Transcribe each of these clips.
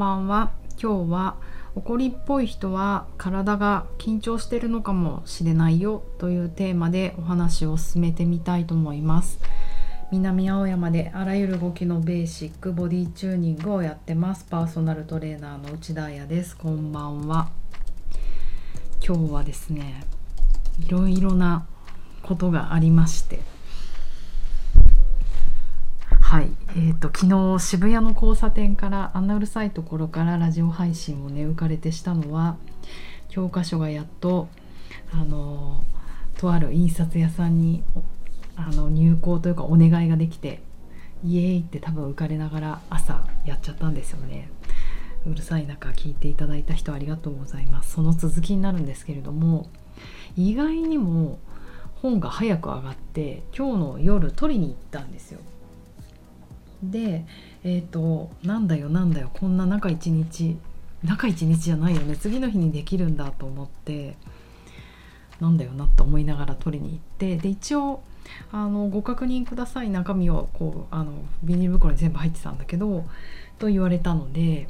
ばんは。今日は怒りっぽい人は体が緊張してるのかもしれないよというテーマでお話を進めてみたいと思います。南青山であらゆる動きのベーシックボディチューニングをやってます。パーソナルトレーナーの内田彩です。こんばんは。今日はですねいろいろなことがありまして。はい、えーと、昨日渋谷の交差点からあんなうるさいところからラジオ配信をね浮かれてしたのは教科書がやっとあのとある印刷屋さんにあの入稿というかお願いができてイエーイって多分浮かれながら朝やっちゃったんですよね。うるさい中聞いていただいた人ありがとうございます。その続きになるんですけれども意外にも本が早く上がって今日の夜取りに行ったんですよ。でえっ、ー、となんだよなんだよこんな中一日中一日じゃないよね次の日にできるんだと思ってなんだよなと思いながら取りに行ってで一応あのご確認ください中身をこうあのビニール袋に全部入ってたんだけどと言われたので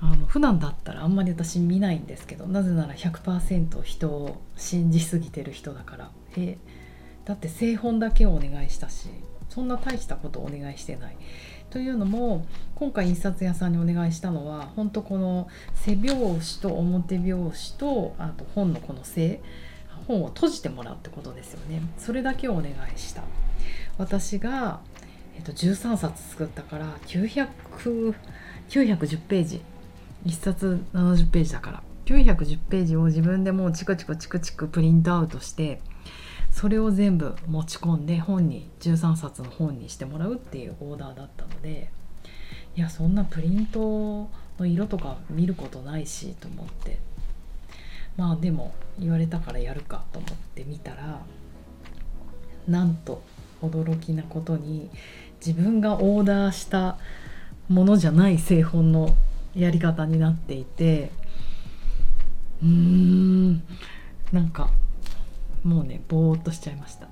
あの普段だったらあんまり私見ないんですけどなぜなら100%人を信じすぎてる人だから。えだって製本だけをお願いしたし。そんな大したことをお願いしてない。というのも今回印刷屋さんにお願いしたのは本当この背表紙と表表紙とあと本のこの背本を閉じてもらうってことですよね。それだけをお願いした。私が、えっと、13冊作ったから900 910ページ。1冊70ページだから。910ページを自分でもうチクチクチクチクプリントアウトしてそれを全部持ち込んで本に13冊の本にしてもらうっていうオーダーだったのでいやそんなプリントの色とか見ることないしと思って。まあでも言われたからやるかと思って見たらなんと驚きなことに自分がオーダーしたものじゃない製本のやり方になっていてうーんなんかもうねぼーっとしちゃいました。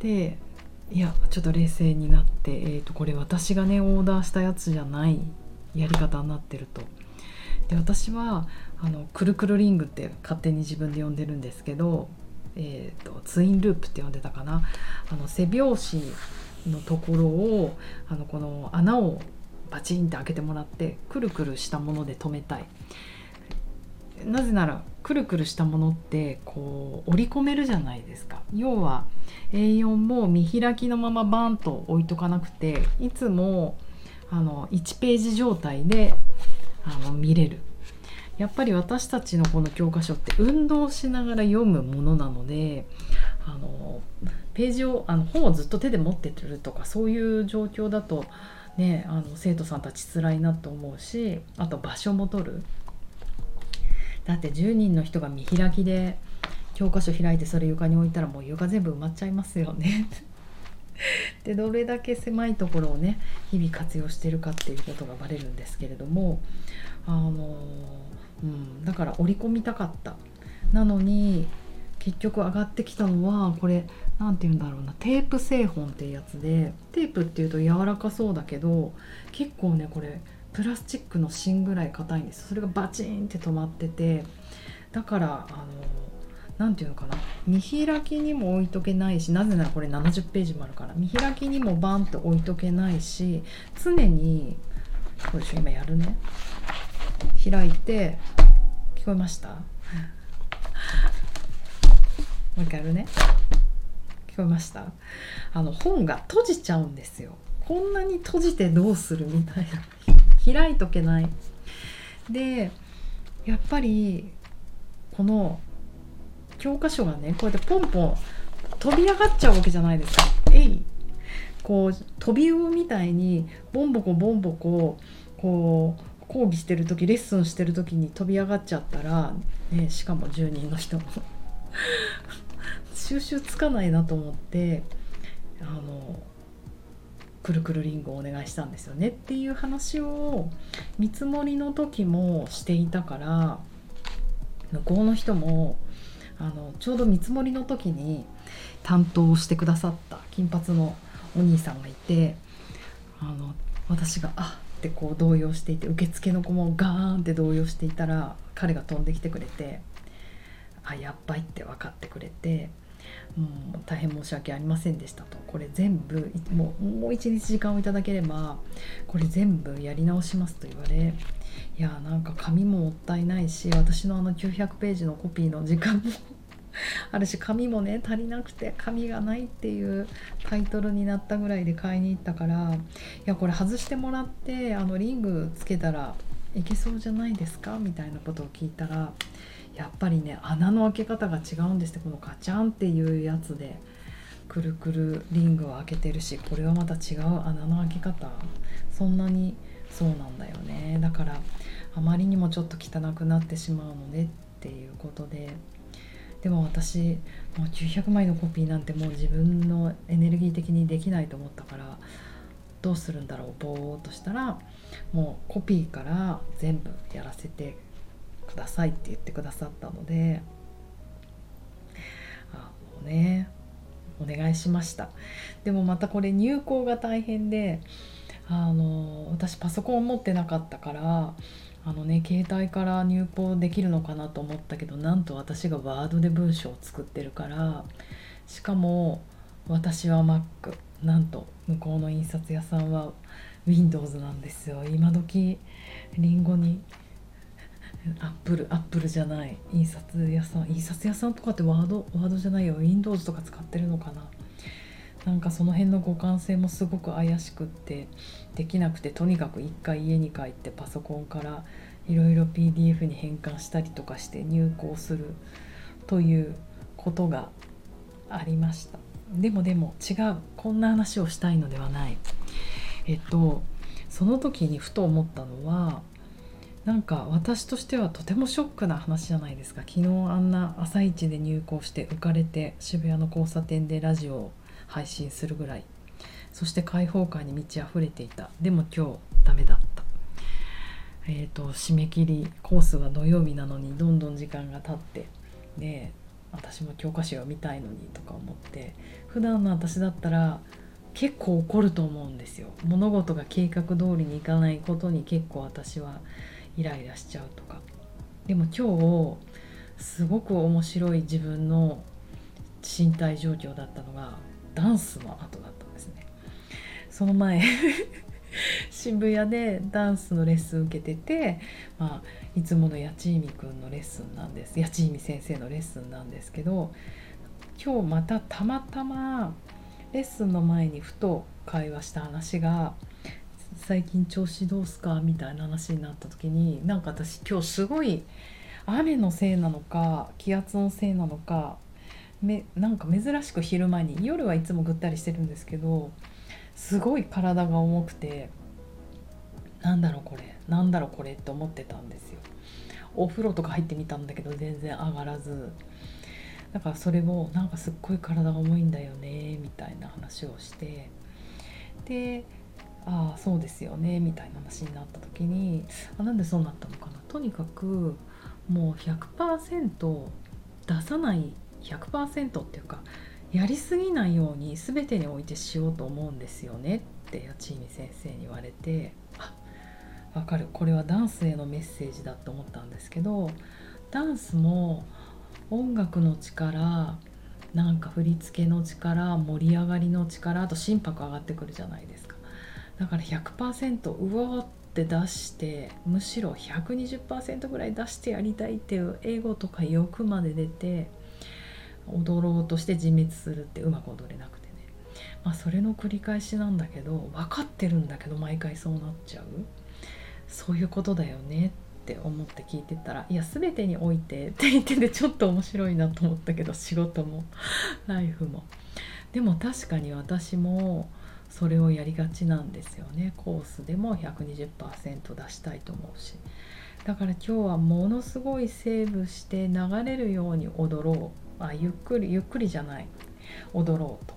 でいやちょっと冷静になって、えーと、これ私がねオーダーしたやつじゃないやり方になってると。で私はあのくるくるリングって勝手に自分で呼んでるんですけど、えーと、ツインループって呼んでたかな。あの背拍子のところをあのこの穴をバチンって開けてもらってくるくるしたもので留めたい。なぜならくるくるしたものってこう折り込めるじゃないですか。要は A4 も見開きのままバンと置いとかなくていつもあの1ページ状態であの見れる。やっぱり私たちのこの教科書って運動しながら読むものなのであのページをあの本をずっと手で持ってるとかそういう状況だとねあの生徒さんたち辛いなと思うしあと場所も取る。だって10人の人が見開きで教科書開いてそれ床に置いたらもう床全部埋まっちゃいますよね。でどれだけ狭いところをね日々活用してるかっていうことがバレるんですけれどもあの、うん、だから織り込みたかった。なのに結局上がってきたのはこれ何て言うんだろうなテープ製本っていうやつでテープっていうと柔らかそうだけど結構ねこれプラスチックの芯ぐらい硬いんですそれがバチンって止まっててだからあの何て言うのかな。見開きにも置いとけないしなぜならこれ70ページもあるから。見開きにもバンと置いとけないし常にこれ今やるね。開いて聞こえました？もう一回やるね。聞こえました？あの本が閉じちゃうんですよ。こんなに閉じてどうするみたいな。開いとけない。でやっぱりこの教科書がねこうやってポンポン飛び上がっちゃうわけじゃないですか。えい。こう飛び魚みたいにボンボコボンボコこう講義してる時レッスンしてる時に飛び上がっちゃったら、ね、しかも10人の人も。収集つかないなと思ってあのくるくるりんごをお願いしたんですよねっていう話を見積もりの時もしていたから向こうの人もあのちょうど見積もりの時に担当してくださった金髪のお兄さんがいてあの私が「あってこう動揺していて受付の子もガーンって動揺していたら彼が飛んできてくれてあやっばいって分かってくれて。もう大変申し訳ありませんでしたと。これ全部もうもう一日時間をいただければこれ全部やり直しますと言われいやなんか紙ももったいないし私のあの900ページのコピーの時間も あるし紙もね足りなくて紙がないっていうタイトルになったぐらいで買いに行ったからいやこれ外してもらってあのリングつけたらいけそうじゃないですか？みたいなことを聞いたらやっぱりね穴の開け方が違うんですってこのガチャンっていうやつで。くるくるリングを開けてるしこれはまた違う穴の開け方。そんなにそうなんだよね。だからあまりにもちょっと汚くなってしまうのねっていうことで。でも私もう900枚のコピーなんてもう自分のエネルギー的にできないと思ったからどうするんだろうぼーっとしたらもうコピーから全部やらせてくださいって言ってくださったのであもうねお願いしました。でもまたこれ入稿が大変であの私パソコンを持ってなかったからあのね携帯から入稿できるのかなと思ったけどなんと私がワードで文章を作ってるからしかも私は Mac なんと向こうの印刷屋さんは Windows なんですよ。今時りんごにアップルアップルじゃない印刷屋さん印刷屋さんとかってワードワードじゃないよ。Windows とか使ってるのかな。なんかその辺の互換性もすごく怪しくってできなくてとにかく一回家に帰ってパソコンからいろいろ PDF に変換したりとかして入稿するということがありました。でもでも違う。こんな話をしたいのではない。えっとその時にふと思ったのはなんか私としてはとてもショックな話じゃないですか。昨日あんな朝一で入校して浮かれて渋谷の交差点でラジオを配信するぐらい。そして開放感に満ち溢れていた。でも今日ダメだった。えーと、締め切りコースは土曜日なのにどんどん時間が経って。で私も教科書を見たいのにとか思って。普段の私だったら結構怒ると思うんですよ。物事が計画通りにいかないことに結構私はイライラしちゃうとか。でも今日すごく面白い自分の身体状況だったのがダンスの後だったんですね。その前 渋谷でダンスのレッスン受けてて、まあ、いつもの八千美くんのレッスンなんです八千美先生のレッスンなんですけど今日またたまたまレッスンの前にふと会話した話が「最近調子どうすか?」みたいな話になった時になんか私今日すごい雨のせいなのか気圧のせいなのかめなんか珍しく昼間に夜はいつもぐったりしてるんですけどすごい体が重くてなんだろうこれなんだろうこれって思ってたんですよ。お風呂とか入ってみたんだけど全然上がらず。だからそれをなんかすっごい体が重いんだよねみたいな話をして。でああそうですよねみたいな話になった時にあなんでそうなったのかな。とにかくもう100%出さない100%っていうかやりすぎないように全てにおいてしようと思うんですよねって八千美先生に言われてあ分かる。これはダンスへのメッセージだと思ったんですけどダンスも音楽の力なんか振り付けの力盛り上がりの力あと心拍上がってくるじゃないですか。だから100%うわーって出してむしろ120%ぐらい出してやりたいっていう英語とか欲まで出て踊ろうとして自滅するってうまく踊れなくてね。まあそれの繰り返しなんだけど分かってるんだけど毎回そうなっちゃう。そういうことだよねって思って聞いてたら「いや全てにおいて」って言っててちょっと面白いなと思ったけど仕事も。ライフも。でも確かに私もそれをやりがちなんですよね。コースでも120%出したいと思うし。だから今日はものすごいセーブして流れるように踊ろう。あゆっくりゆっくりじゃない。踊ろうと。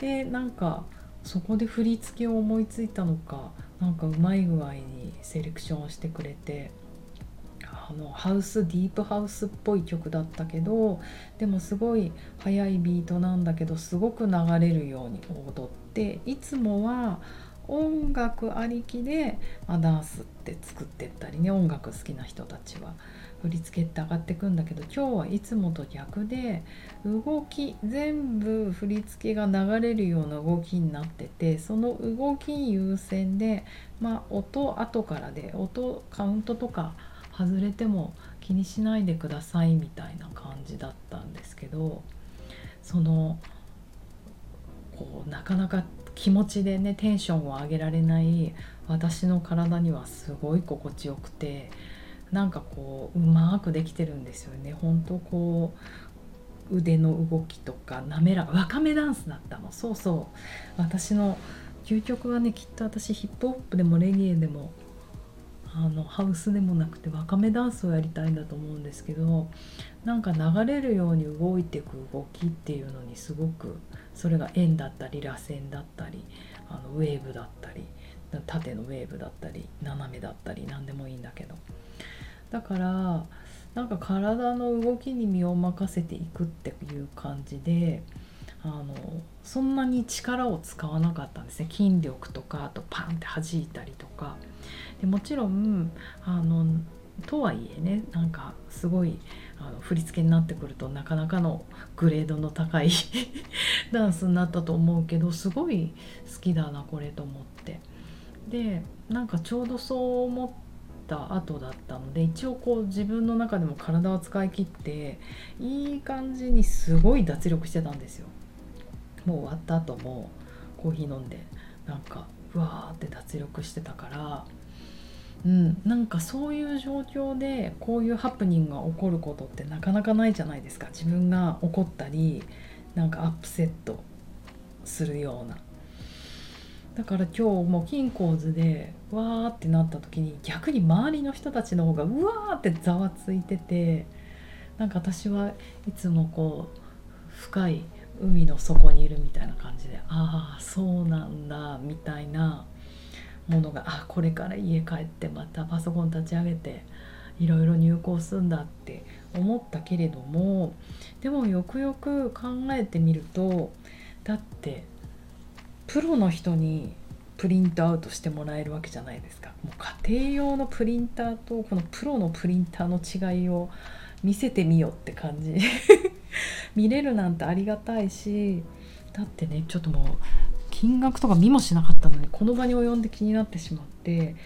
でなんかそこで振り付けを思いついたのかなんかうまい具合にセレクションをしてくれてあのハウスディープハウスっぽい曲だったけどでもすごい速いビートなんだけどすごく流れるように踊っていつもは音楽ありきで、まあ、ダンスって作ってったりね音楽好きな人たちは振り付けって上がってくんだけど今日はいつもと逆で動き全部振り付けが流れるような動きになっててその動き優先でまあ音後からで音カウントとか外れても気にしないでくださいみたいな感じだったんですけどそのこうなかなか気持ちでねテンションを上げられない私の体にはすごい心地よくてなんかこううまくできてるんですよね。ほんとこう腕の動きとか滑らかわかめダンスだったの。そうそう。私の究極はねきっと私ヒップホップでもレゲエでもあのハウスでもなくてわかめダンスをやりたいんだと思うんですけどなんか流れるように動いていく動きっていうのにすごくそれが円だったり螺旋だったりあのウェーブだったり縦のウェーブだったり斜めだったり何でもいいんだけど。だからなんか体の動きに身を任せていくっていう感じであのそんなに力を使わなかったんですね。筋力とかあとパンって弾いたりとか。でもちろんあのとはいえねなんかすごいあの振り付けになってくるとなかなかのグレードの高い ダンスになったと思うけどすごい好きだなこれと思って。でなんかちょうどそう思った後だったので一応こう自分の中でも体を使い切っていい感じにすごい脱力してたんですよ。もう終わった後もコーヒー飲んでなんかうわーって脱力してたからうん、なんかそういう状況でこういうハプニングが起こることってなかなかないじゃないですか。自分が怒ったりなんかアップセットするような。だから今日も金鉱図でわーってなった時に逆に周りの人たちの方がうわーってざわついててなんか私はいつもこう深い海の底にいるみたいな感じでああそうなんだみたいなものがあこれから家帰ってまたパソコン立ち上げていろいろ入稿するんだって思ったけれどもでもよくよく考えてみるとだってプロの人にプリントアウトしてもらえるわけじゃないですか。もう家庭用のプリンターとこのプロのプリンターの違いを見せてみよって感じ。見れるなんてありがたいしだってねちょっともう金額とか見もしなかったのにこの場に及んで気になってしまって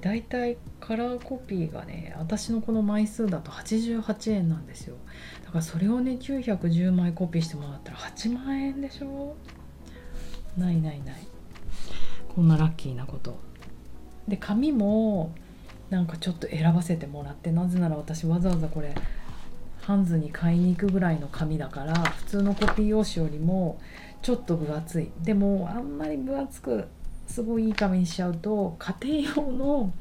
だいたいカラーコピーがね私のこの枚数だと88円なんですよ。だからそれをね910枚コピーしてもらったら8万円でしょ？ないないない。こんなラッキーなこと。で紙もなんかちょっと選ばせてもらってなぜなら私わざわざこれハンズに買いに行くぐらいの紙だから普通のコピー用紙よりもちょっと分厚い。でもあんまり分厚くすごいいい紙にしちゃうと家庭用の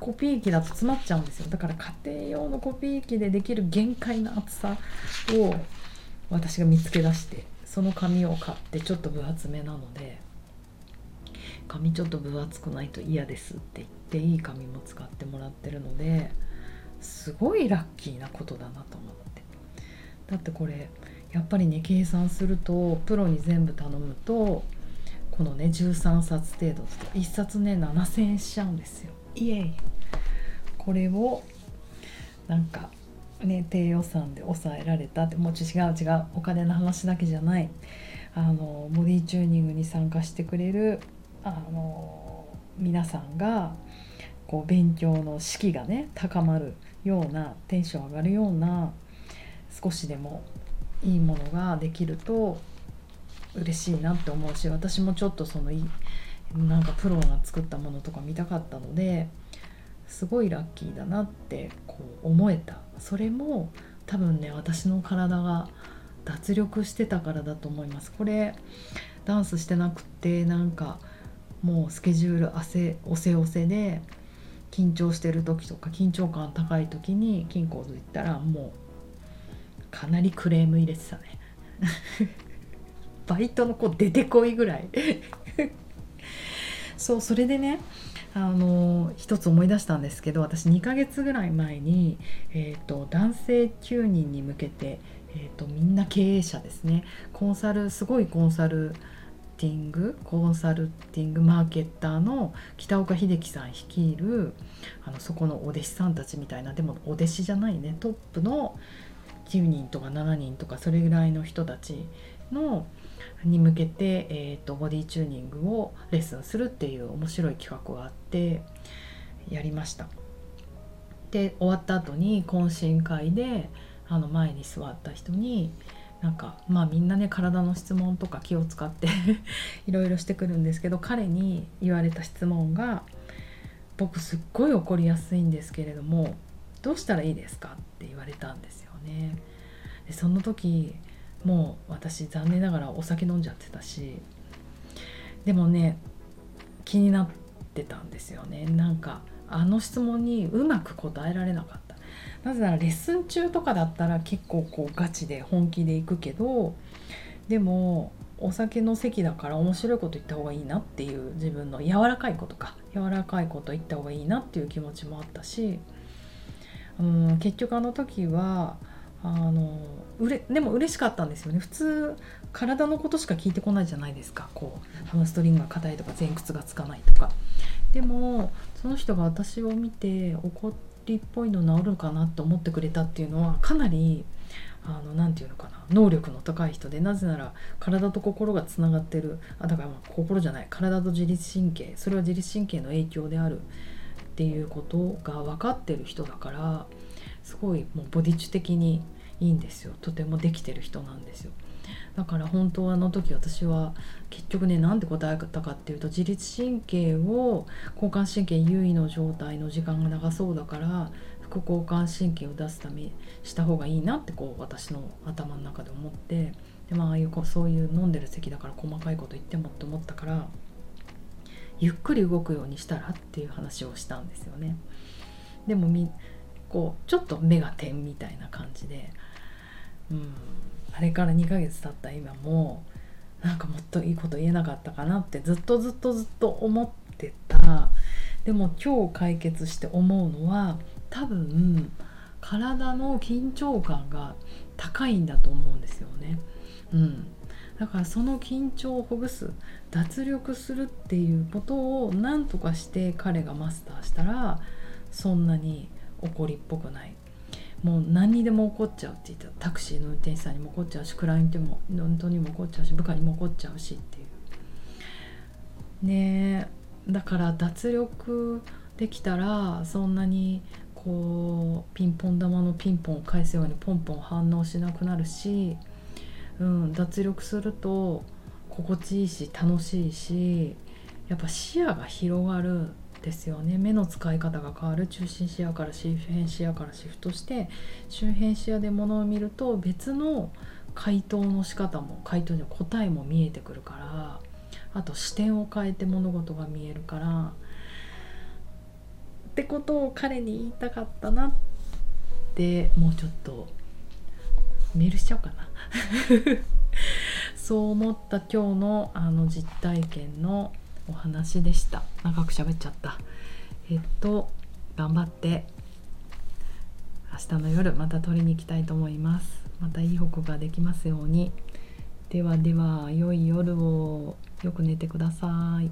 コピー機だと詰まっちゃうんですよ。だから家庭用のコピー機でできる限界の厚さを私が見つけ出してその紙を買ってちょっと分厚めなので紙ちょっと分厚くないと嫌ですって言っていい紙も使ってもらってるのですごいラッキーなことだなと思って。だってこれやっぱりね計算するとプロに全部頼むとこのね13冊程度と1冊ね7,000円しちゃうんですよ。イエイ。これをなんかね低予算で抑えられたってもう違う違うお金の話だけじゃない。あのボディチューニングに参加してくれるあの皆さんがこう勉強の士気がね高まるようなテンション上がるような少しでもいいものができると嬉しいなって思うし私もちょっとそのいなんかプロが作ったものとか見たかったのですごいラッキーだなってこう思えた。それも多分ね私の体が脱力してたからだと思います。これダンスしてなくてなんかもうスケジュール汗おせおせで緊張してる時とか緊張感高い時に金庫図行ったらもうかなりクレーム入れてたね。バイトの子出てこいぐらい。そうそれでねあの一つ思い出したんですけど私2ヶ月ぐらい前に、えーと、男性9人に向けて、えーと、みんな経営者ですね。コンサルすごいコンサルティングコンサルティングマーケッターの北岡秀樹さん率いるあのそこのお弟子さんたちみたいなでもお弟子じゃないねトップの9人とか7人とかそれぐらいの人たちのに向けて、えーと、ボディチューニングをレッスンするっていう面白い企画があってやりました。で終わった後に懇親会であの前に座った人になんかまあみんなね体の質問とか気を使って いろいろしてくるんですけど彼に言われた質問が「僕すっごい怒りやすいんですけれどもどうしたらいいですか?」って言われたんですよね。でその時もう私残念ながらお酒飲んじゃってたしでもね気になってたんですよねなんかあの質問にうまく答えられなかったなぜならレッスン中とかだったら結構こうガチで本気でいくけどでもお酒の席だから面白いこと言った方がいいなっていう自分の柔らかいことか柔らかいこと言った方がいいなっていう気持ちもあったしうん結局あの時はあのうれでも嬉しかったんですよね。普通体のことしか聞いてこないじゃないですか。こうハムストリングが硬いとか前屈がつかないとか。でもその人が私を見て怒りっぽいの治るかな。と思ってくれたっていうのはかなり何て言うのかな能力の高い人でなぜなら体と心がつながってる。あだからまあ心じゃない体と自律神経それは自律神経の影響であるっていうことが分かってる人だからすごいもうボディッチュ的にいいんですよ。とてもできてる人なんですよ。だから本当あの時私は結局ね何で答えたかっていうと自律神経を交感神経優位の状態の時間が長そうだから 副交感神経を出すためした方がいいなってこう私の頭の中で思ってでまあああいうそういう飲んでる席だから細かいこと言ってもって思ったからゆっくり動くようにしたらっていう話をしたんですよね。でもみこうちょっと目が点みたいな感じで、うん、あれから2ヶ月経った今もなんかもっといいこと言えなかったかなってずっとずっとずっと思ってた。でも今日解決して思うのは多分体の緊張感が高いんだと思うんですよね。うん、だからその緊張をほぐす脱力するっていうことを何とかして彼がマスターしたらそんなに怒りっぽくない。もう何にでも怒っちゃうって言ったタクシーの運転手さんにも怒っちゃうしクライアントにもにも怒っちゃうし部下にも怒っちゃうしっていう。ねえだから脱力できたらそんなにこうピンポン玉のピンポンを返すようにポンポン反応しなくなるし、うん、脱力すると心地いいし楽しいしやっぱ視野が広がる。ですよね。目の使い方が変わる。中心視野から周辺視野からシフトして周辺視野でものを見ると別の回答の仕方も回答の答えも見えてくるからあと視点を変えて物事が見えるから。ってことを彼に言いたかったなってもうちょっとメールしちゃおうかな。そう思った今日のあの実体験のお話でした。長く喋っちゃった。えっと頑張って明日の夜また撮りに行きたいと思います。またいい報告ができますように。ではでは良い夜をよく寝てください。